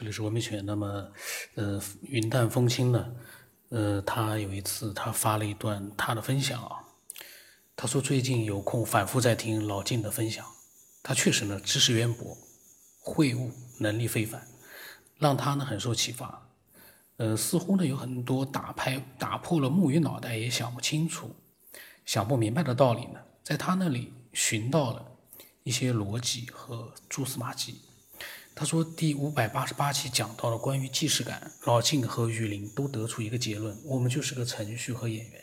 这里是文明犬。那么，呃，云淡风轻呢，呃，他有一次他发了一段他的分享啊，他说最近有空反复在听老晋的分享，他确实呢知识渊博，会悟能力非凡，让他呢很受启发。呃，似乎呢有很多打拍打破了木鱼脑袋也想不清楚、想不明白的道理呢，在他那里寻到了一些逻辑和蛛丝马迹。他说：“第五百八十八期讲到了关于既视感，老静和雨林都得出一个结论：我们就是个程序和演员，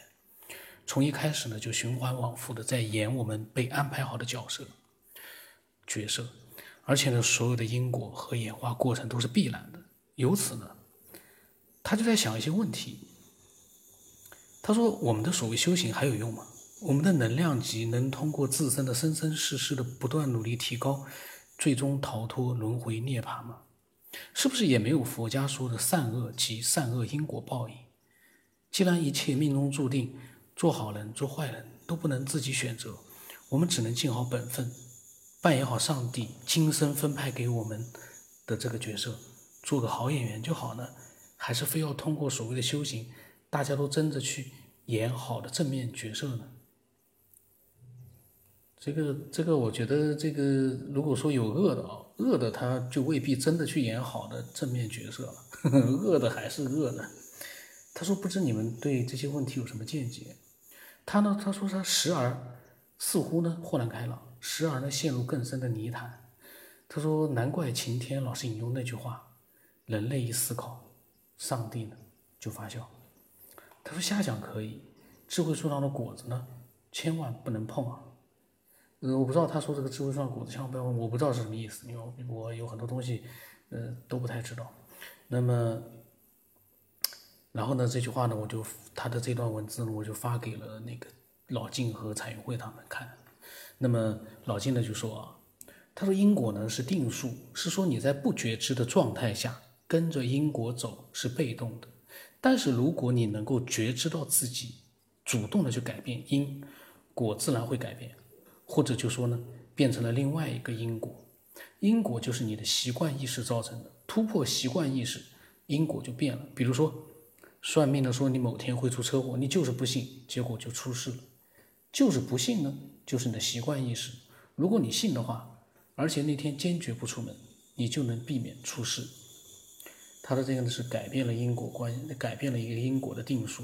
从一开始呢就循环往复的在演我们被安排好的角色角色，而且呢所有的因果和演化过程都是必然的。由此呢，他就在想一些问题。他说：我们的所谓修行还有用吗？我们的能量级能通过自身的生生世世的不断努力提高？”最终逃脱轮回涅槃吗？是不是也没有佛家说的善恶及善恶因果报应？既然一切命中注定，做好人做坏人都不能自己选择，我们只能尽好本分，扮演好上帝今生分派给我们的这个角色，做个好演员就好呢？还是非要通过所谓的修行，大家都争着去演好的正面角色呢？这个这个，我觉得这个，如果说有恶的啊，恶的他就未必真的去演好的正面角色了，恶的还是恶的。他说：“不知你们对这些问题有什么见解？”他呢，他说他时而似乎呢豁然开朗，时而呢陷入更深的泥潭。他说：“难怪晴天老是引用那句话：人类一思考，上帝呢就发笑。”他说：“瞎想可以，智慧树上的果子呢，千万不能碰啊。”呃，我不知道他说这个智慧上果子千万不要问，我不知道是什么意思，因为我有很多东西，呃，都不太知道。那么，然后呢，这句话呢，我就他的这段文字呢，我就发给了那个老晋和彩云会他们看。那么老晋呢就说啊，他说因果呢是定数，是说你在不觉知的状态下跟着因果走是被动的，但是如果你能够觉知到自己主动的去改变因果，自然会改变。或者就说呢，变成了另外一个因果，因果就是你的习惯意识造成的，突破习惯意识，因果就变了。比如说，算命的说你某天会出车祸，你就是不信，结果就出事了。就是不信呢，就是你的习惯意识。如果你信的话，而且那天坚决不出门，你就能避免出事。他的这个呢是改变了因果关，改变了一个因果的定数。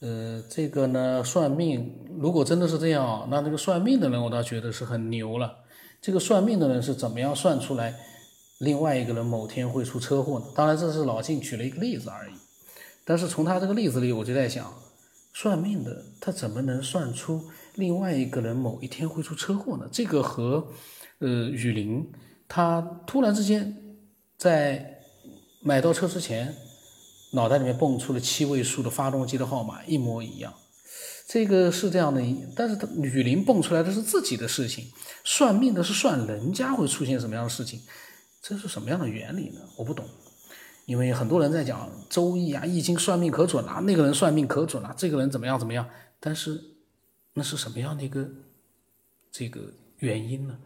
呃，这个呢，算命如果真的是这样，那那个算命的人，我倒觉得是很牛了。这个算命的人是怎么样算出来另外一个人某天会出车祸呢？当然，这是老晋举了一个例子而已。但是从他这个例子里，我就在想，算命的他怎么能算出另外一个人某一天会出车祸呢？这个和呃雨林他突然之间在买到车之前。脑袋里面蹦出了七位数的发动机的号码，一模一样。这个是这样的，但是他雨林蹦出来的是自己的事情，算命的是算人家会出现什么样的事情，这是什么样的原理呢？我不懂。因为很多人在讲周易啊、易经算命可准了，那个人算命可准了，这个人怎么样怎么样，但是那是什么样的一个这个原因呢？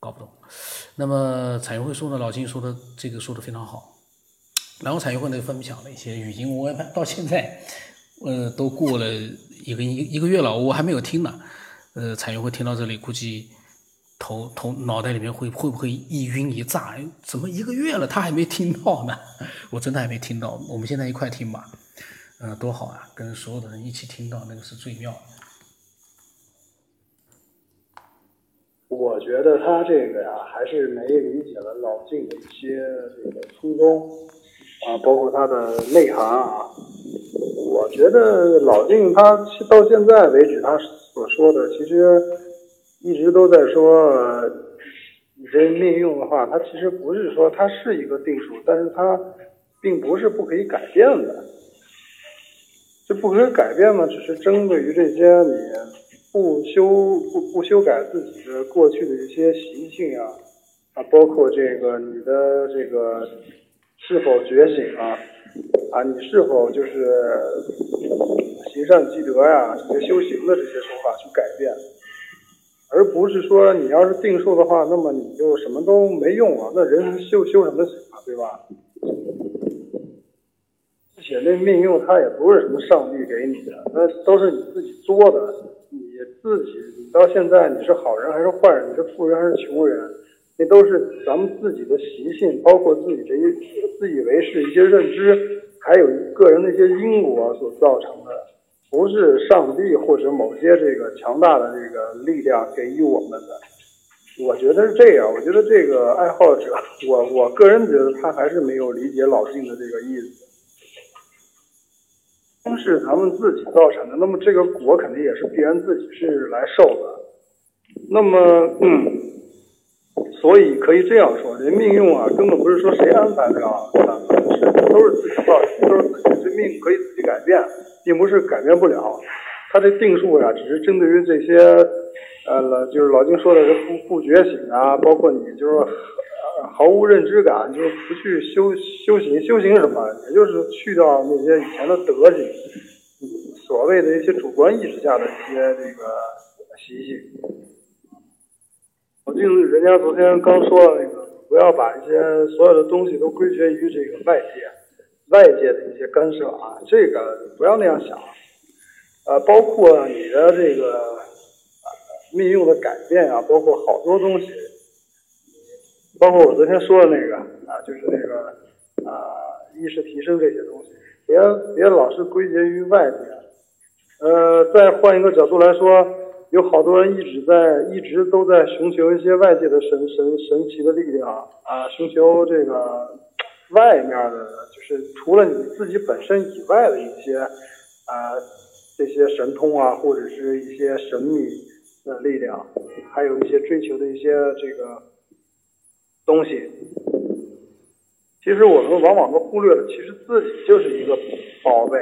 搞不懂。那么彩云会说呢，老金说的这个说的非常好。然后彩云会呢分享了一些语音，我到现在，呃，都过了一个一一个月了，我还没有听呢。呃，彩云会听到这里，估计头头脑袋里面会会不会一晕一炸？怎么一个月了他还没听到呢？我真的还没听到。我们现在一块听吧，嗯，多好啊！跟所有的人一起听到，那个是最妙的。我觉得他这个呀，还是没理解了老静的一些这个初衷。啊，包括它的内涵啊，我觉得老晋他到现在为止，他所说的其实一直都在说，人命运的话，它其实不是说它是一个定数，但是它并不是不可以改变的。这不可以改变呢，只是针对于这些你不修不不修改自己的过去的一些习性啊，啊，包括这个你的这个。是否觉醒啊？啊，你是否就是行善积德呀？这些修行的这些手法去改变，而不是说你要是定数的话，那么你就什么都没用了。那人修修什么啊？对吧？而且那命运它也不是什么上帝给你的，那都是你自己作的。你自己，你到现在你是好人还是坏人，你是富人还是穷人，那都是咱们自己的习性，包括自己这些自以为是一些认知，还有个人的一些因果所造成的，不是上帝或者某些这个强大的这个力量给予我们的。我觉得是这样，我觉得这个爱好者，我我个人觉得他还是没有理解老静的这个意思。都是咱们自己造成的，那么这个果肯定也是必然自己是来受的。那么，嗯，所以可以这样说，这命运啊，根本不是说谁安排的啊，是都是自己造成，都是自己这命可以自己改变，并不是改变不了。他这定数呀，只是针对于这些。呃，老就是老金说的这不不觉醒啊，包括你就是毫无认知感，就是不去修修行，修行什么？也就是去掉那些以前的德行，所谓的一些主观意识下的一些这个习性。老金，人家昨天刚说的那个，不要把一些所有的东西都归结于这个外界，外界的一些干涉啊，这个不要那样想。呃，包括你的这个啊。命运的改变啊，包括好多东西，包括我昨天说的那个啊，就是那个啊，意识提升这些东西，别别老是归结于外界。呃，再换一个角度来说，有好多人一直在一直都在寻求一些外界的神神神奇的力量啊，寻求这个外面的，就是除了你自己本身以外的一些啊这些神通啊，或者是一些神秘。的力量，还有一些追求的一些这个东西，其实我们往往都忽略了，其实自己就是一个宝贝。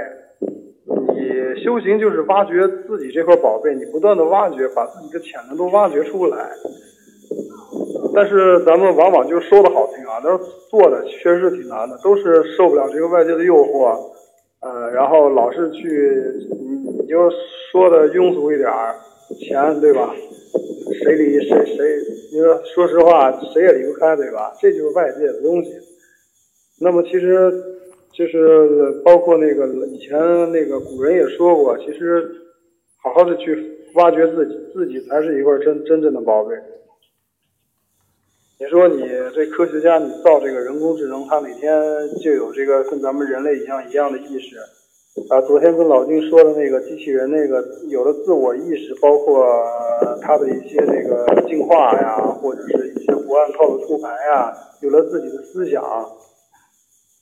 你修行就是挖掘自己这块宝贝，你不断的挖掘，把自己的潜能都挖掘出来。但是咱们往往就说的好听啊，但是做的确实挺难的，都是受不了这个外界的诱惑，呃，然后老是去，你你就说的庸俗一点。钱对吧？谁离谁谁？你说说实话，谁也离不开对吧？这就是外界的东西。那么其实就是包括那个以前那个古人也说过，其实好好的去挖掘自己，自己才是一块真真正的宝贝。你说你这科学家，你造这个人工智能，它哪天就有这个跟咱们人类一样一样的意识？啊，昨天跟老丁说的那个机器人，那个有了自我意识，包括它的一些那个进化呀，或者是一些不按套路出牌呀，有了自己的思想，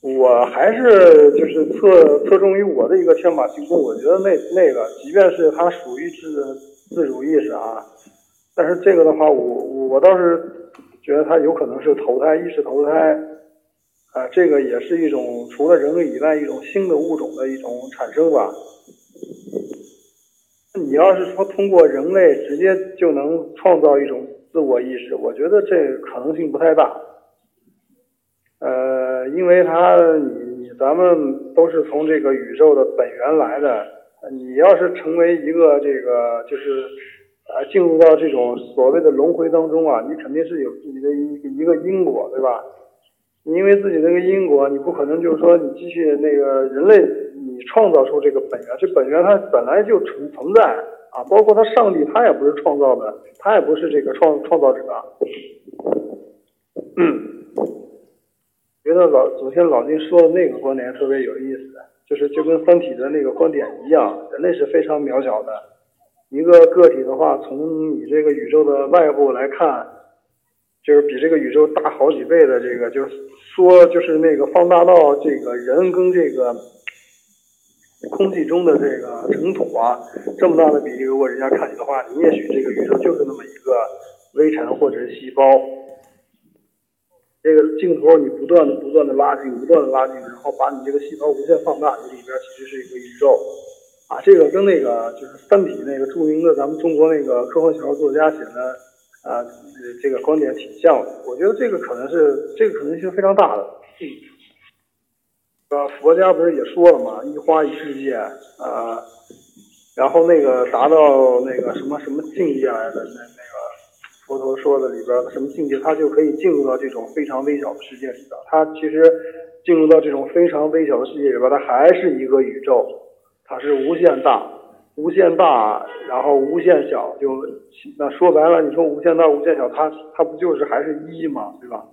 我还是就是侧侧重于我的一个天马行空。我觉得那那个，即便是它属于自自主意识啊，但是这个的话，我我倒是觉得它有可能是投胎，意识投胎。啊，这个也是一种除了人类以外一种新的物种的一种产生吧。你要是说通过人类直接就能创造一种自我意识，我觉得这可能性不太大。呃，因为它你你咱们都是从这个宇宙的本源来的，你要是成为一个这个就是呃进入到这种所谓的轮回当中啊，你肯定是有自己的一一个因果，对吧？你因为自己那个因果，你不可能就是说你继续那个人类，你创造出这个本源，这本源它本来就存存在啊，包括他上帝，他也不是创造的，他也不是这个创创造者。嗯，觉得老昨天老金说的那个观点特别有意思，就是就跟三体的那个观点一样，人类是非常渺小的一个个体的话，从你这个宇宙的外部来看。就是比这个宇宙大好几倍的这个，就是说，就是那个放大到这个人跟这个空气中的这个尘土啊，这么大的比例，如果人家看你的话，你也许这个宇宙就是那么一个微尘或者是细胞。这个镜头你不断的、不断的拉近、不断的拉近，然后把你这个细胞无限放大，你里边其实是一个宇宙啊。这个跟那个就是《三体》那个著名的咱们中国那个科幻小说作家写的。啊，这个观点挺像的，我觉得这个可能是这个可能性非常大的。嗯呃，佛家不是也说了吗？一花一世界啊，然后那个达到那个什么什么境界来的那那个佛陀说的里边的什么境界，他就可以进入到这种非常微小的世界里边。他其实进入到这种非常微小的世界里边，它还是一个宇宙，它是无限大、无限大，然后无限小。就那说白了，你说无限大、无限小，它它不就是还是一吗？对吧？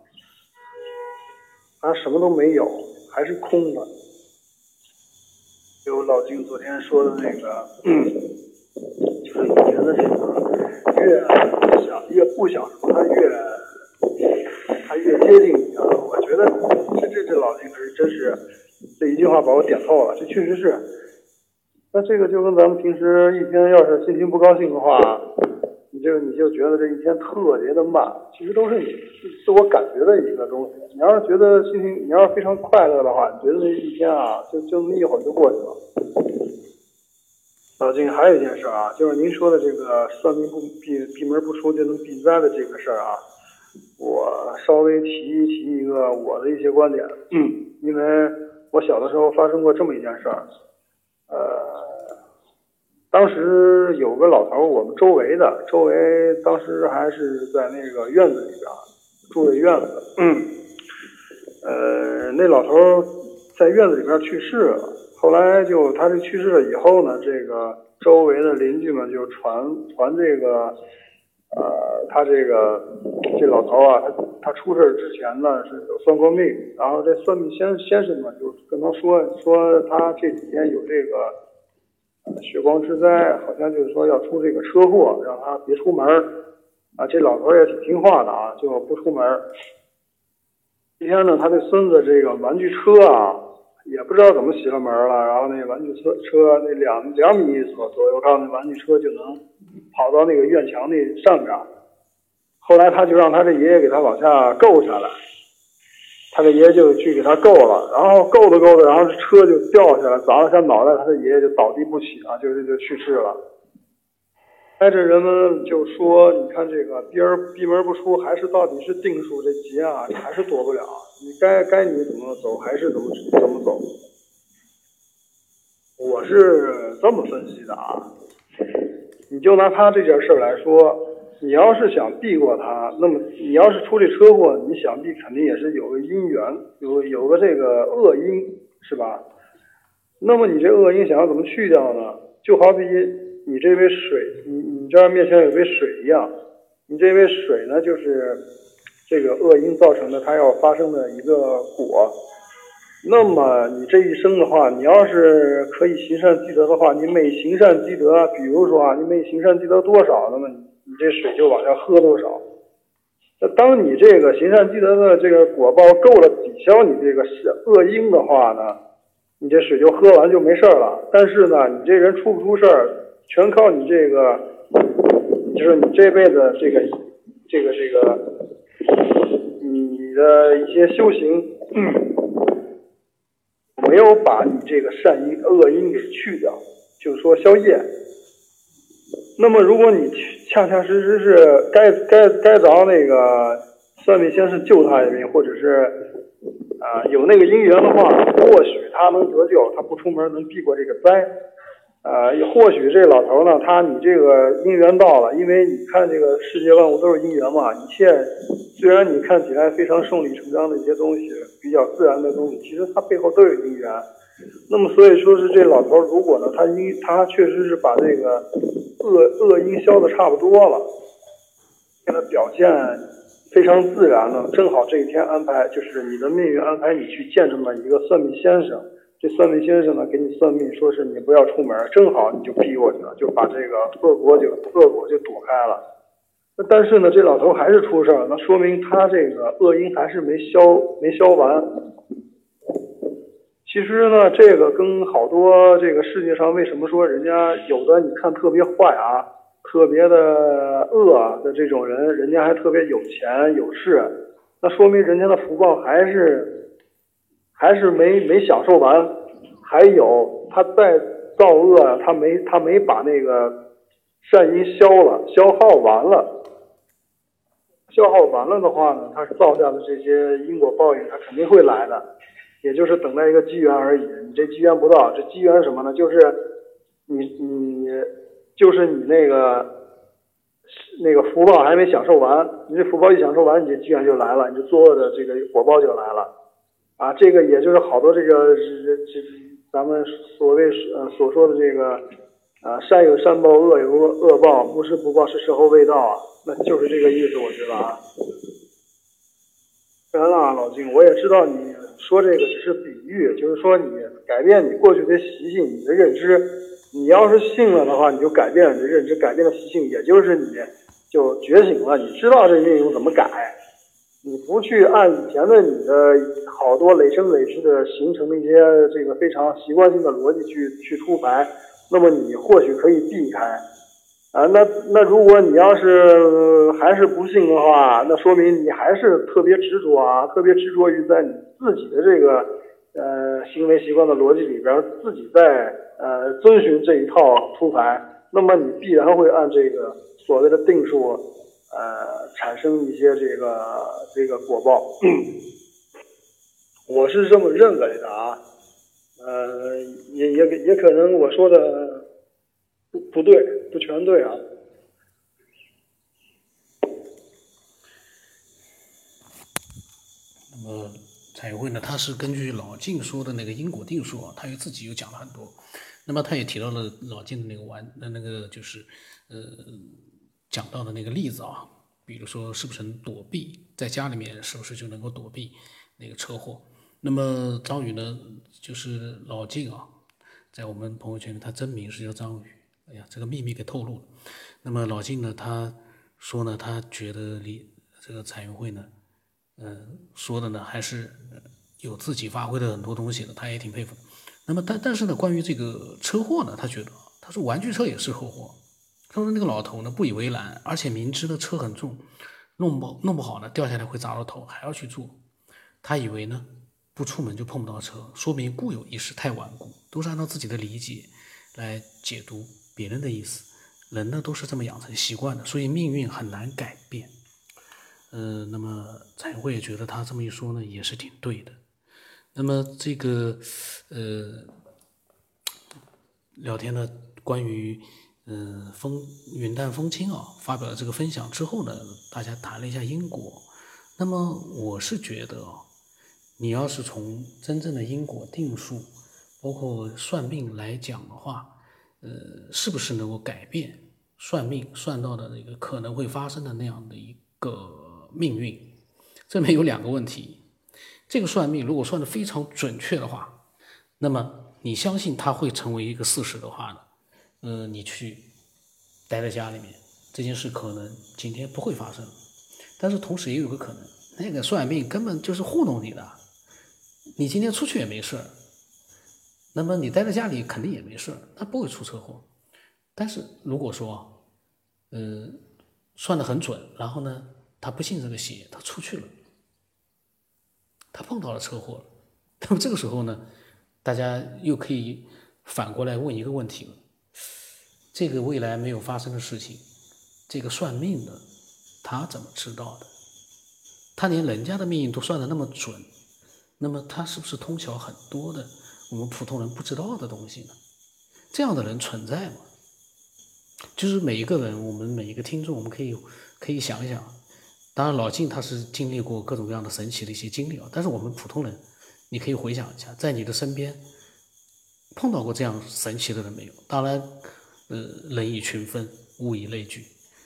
它什么都没有，还是空的。就老金昨天说的那个，就是以前的这个，月不想什么，他越他越接近你啊！我觉得这这这老金是真是这一句话把我点透了，这确实是。那这个就跟咱们平时一天要是心情不高兴的话。这个你就觉得这一天特别的慢，其实都是你自我感觉的一个东西。你要是觉得心情，你要是非常快乐的话，你觉得这一天啊，就就那么一会儿就过去了。老金，还有一件事啊，就是您说的这个算命不闭闭门不出就能避灾的这个事儿啊，我稍微提一提一个我的一些观点。嗯，因为我小的时候发生过这么一件事儿，呃。当时有个老头，我们周围的周围当时还是在那个院子里边住的院子。嗯，呃，那老头在院子里边去世了。后来就他这去世了以后呢，这个周围的邻居们就传传这个，呃，他这个这老头啊，他他出事之前呢是有算过命，然后这算命先先生呢就跟他说说他这几天有这个。血光之灾，好像就是说要出这个车祸，让他别出门啊，这老头也挺听话的啊，就不出门今天呢，他的孙子这个玩具车啊，也不知道怎么熄了门了，然后那玩具车车那两两米左左右高那玩具车就能跑到那个院墙那上边后来他就让他这爷爷给他往下够下来。他的爷爷就去给他够了，然后够着够着，然后这车就掉下来，砸了下脑袋，他的爷爷就倒地不起啊，就就就去世了。哎，这人们就说，你看这个闭儿闭门不出，还是到底是定数这劫啊，你还是躲不了，你该该你怎么走还是怎么怎么走。我是这么分析的啊，你就拿他这件事来说。你要是想避过他，那么你要是出这车祸，你想必肯定也是有个因缘，有有个这个恶因，是吧？那么你这恶因想要怎么去掉呢？就好比你这杯水，你你这面前有杯水一样，你这杯水呢，就是这个恶因造成的，它要发生的一个果。那么你这一生的话，你要是可以行善积德的话，你每行善积德，比如说啊，你每行善积德多少，那么。你这水就往下喝多少？那当你这个行善积德的这个果报够了抵消你这个恶因的话呢，你这水就喝完就没事了。但是呢，你这人出不出事儿，全靠你这个，就是你这辈子这个这个这个一些修行，没有把你这个善因恶因给去掉，就是说消业。那么，如果你恰恰实实是该该该着那个算命先生救他一命，或者是啊有那个姻缘的话，或许他能得救，他不出门能避过这个灾。啊，或许这老头呢，他你这个姻缘到了，因为你看这个世界万物都是姻缘嘛，一切虽然你看起来非常顺理成章的一些东西，比较自然的东西，其实它背后都有姻缘。那么，所以说是这老头如果呢，他因他确实是把这个。恶恶因消的差不多了，现在表现非常自然了。正好这一天安排，就是你的命运安排你去见这么一个算命先生。这算命先生呢，给你算命，说是你不要出门，正好你就避过去了，就把这个恶果就恶果就躲开了。那但是呢，这老头还是出事儿，那说明他这个恶因还是没消没消完。其实呢，这个跟好多这个世界上为什么说人家有的你看特别坏啊，特别的恶的这种人，人家还特别有钱有势，那说明人家的福报还是还是没没享受完，还有他再造恶，他没他没把那个善因消了，消耗完了，消耗完了的话呢，他造下的这些因果报应，他肯定会来的。也就是等待一个机缘而已，你这机缘不到，这机缘什么呢？就是你你就是你那个那个福报还没享受完，你这福报一享受完，你这机缘就来了，你就作恶的这个果报就来了，啊，这个也就是好多这个这这咱们所谓呃所说的这个啊善有善报，恶有恶恶报，不是不报是时候未到啊，那就是这个意思，我觉得啊。当然了，老金，我也知道你说这个只是比喻，就是说你改变你过去的习性，你的认知，你要是信了的话，你就改变了你的认知，改变了习性，也就是你就觉醒了，你知道这命运怎么改，你不去按以前的你的好多累生累世的形成的一些这个非常习惯性的逻辑去去出牌，那么你或许可以避开。啊，那那如果你要是还是不信的话，那说明你还是特别执着啊，特别执着于在你自己的这个呃行为习惯的逻辑里边，自己在呃遵循这一套出牌，那么你必然会按这个所谓的定数呃产生一些这个这个果报。我是这么认为的啊，呃，也也也可能我说的。不不对，不全对啊。那么彩绘呢？他是根据老静说的那个因果定数啊，他又自己又讲了很多。那么他也提到了老静的那个完那那个就是呃讲到的那个例子啊，比如说是不是能躲避在家里面是不是就能够躲避那个车祸？那么张宇呢，就是老静啊，在我们朋友圈里，他真名是叫张宇。哎呀，这个秘密给透露了。那么老金呢？他说呢，他觉得李这个彩云会呢，嗯，说的呢还是有自己发挥的很多东西的，他也挺佩服。那么但但是呢，关于这个车祸呢，他觉得他说玩具车也是后祸。他说那个老头呢不以为然，而且明知的车很重，弄不弄不好呢掉下来会砸到头，还要去做。他以为呢不出门就碰不到车，说明固有意识太顽固，都是按照自己的理解来解读。别人的意思，人呢都是这么养成习惯的，所以命运很难改变。呃，那么彩绘觉得他这么一说呢，也是挺对的。那么这个呃聊天呢，关于嗯风云淡风轻啊，发表了这个分享之后呢，大家谈了一下因果。那么我是觉得啊，你要是从真正的因果定数，包括算命来讲的话，呃，是不是能够改变算命算到的那个可能会发生的那样的一个命运？这里面有两个问题。这个算命如果算的非常准确的话，那么你相信它会成为一个事实的话呢？呃，你去待在家里面，这件事可能今天不会发生。但是同时也有个可能，那个算命根本就是糊弄你的，你今天出去也没事。那么你待在家里肯定也没事，他不会出车祸。但是如果说，呃，算的很准，然后呢，他不信这个邪，他出去了，他碰到了车祸，那么这个时候呢，大家又可以反过来问一个问题了：这个未来没有发生的事情，这个算命的他怎么知道的？他连人家的命运都算得那么准，那么他是不是通晓很多的？我们普通人不知道的东西呢？这样的人存在吗？就是每一个人，我们每一个听众，我们可以可以想一想。当然，老静他是经历过各种各样的神奇的一些经历啊。但是我们普通人，你可以回想一下，在你的身边碰到过这样神奇的人没有？当然，呃，人以群分，物以类聚。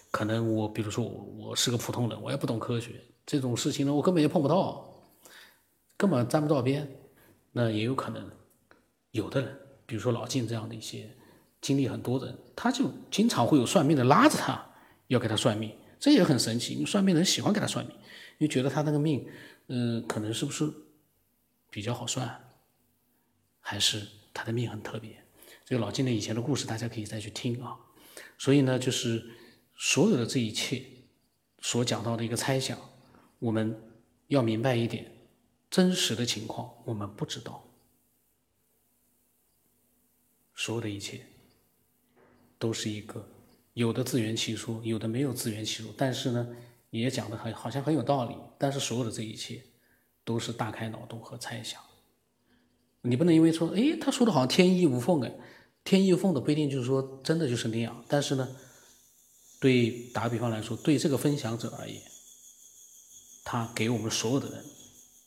可能我，比如说我，我是个普通人，我也不懂科学，这种事情呢，我根本就碰不到，根本沾不到边。那也有可能。有的人，比如说老晋这样的一些经历很多的人，他就经常会有算命的拉着他要给他算命，这也很神奇。因为算命人喜欢给他算命，因为觉得他那个命，嗯，可能是不是比较好算，还是他的命很特别。这个老金的以前的故事，大家可以再去听啊。所以呢，就是所有的这一切所讲到的一个猜想，我们要明白一点，真实的情况我们不知道。所有的一切，都是一个有的自圆其说，有的没有自圆其说。但是呢，也讲的很好像很有道理。但是所有的这一切，都是大开脑洞和猜想。你不能因为说，哎，他说的好像天衣无缝，哎，天衣无缝的不一定就是说真的就是那样。但是呢，对打个比方来说，对这个分享者而言，他给我们所有的人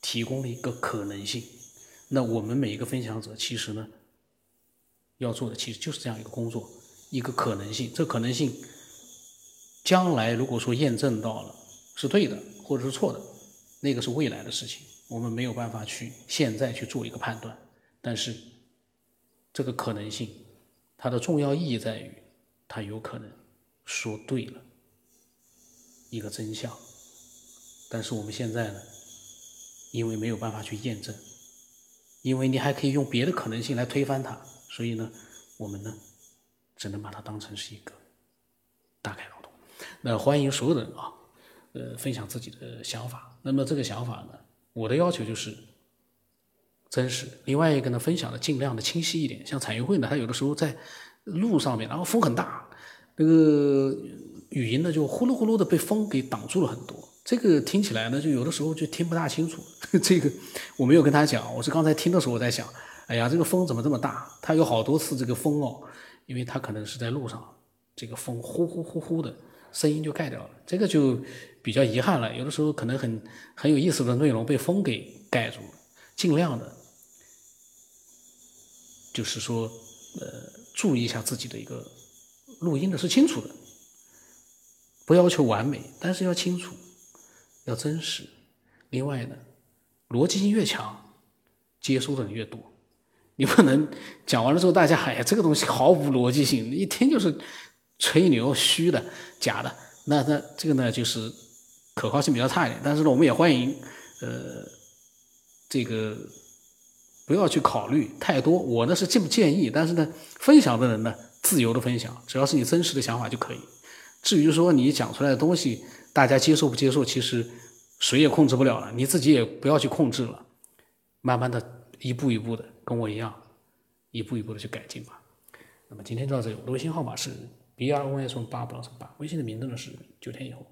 提供了一个可能性。那我们每一个分享者，其实呢，要做的其实就是这样一个工作，一个可能性。这可能性，将来如果说验证到了是对的，或者是错的，那个是未来的事情，我们没有办法去现在去做一个判断。但是，这个可能性，它的重要意义在于，它有可能说对了一个真相。但是我们现在呢，因为没有办法去验证。因为你还可以用别的可能性来推翻它，所以呢，我们呢，只能把它当成是一个大概劳动。那欢迎所有人啊，呃，分享自己的想法。那么这个想法呢，我的要求就是真实。另外一个呢，分享的尽量的清晰一点。像彩云会呢，它有的时候在路上面，然后风很大，那个语音呢就呼噜呼噜的被风给挡住了很多。这个听起来呢，就有的时候就听不大清楚。这个我没有跟他讲，我是刚才听的时候我在想，哎呀，这个风怎么这么大？他有好多次这个风哦，因为他可能是在路上，这个风呼呼呼呼的声音就盖掉了，这个就比较遗憾了。有的时候可能很很有意思的内容被风给盖住了，尽量的，就是说，呃，注意一下自己的一个录音的是清楚的，不要求完美，但是要清楚。要真实，另外呢，逻辑性越强，接收的人越多。你不能讲完了之后，大家哎呀，这个东西毫无逻辑性，一听就是吹牛、虚的、假的。那那这个呢，就是可靠性比较差一点。但是呢，我们也欢迎，呃，这个不要去考虑太多。我呢是建不建议，但是呢，分享的人呢，自由的分享，只要是你真实的想法就可以。至于说你讲出来的东西，大家接受不接受，其实谁也控制不了了，你自己也不要去控制了，慢慢的一步一步的，跟我一样，一步一步的去改进吧。那么今天就到这里，我的微信号码是 b r o s 八八八，微信的名字呢是九天以后。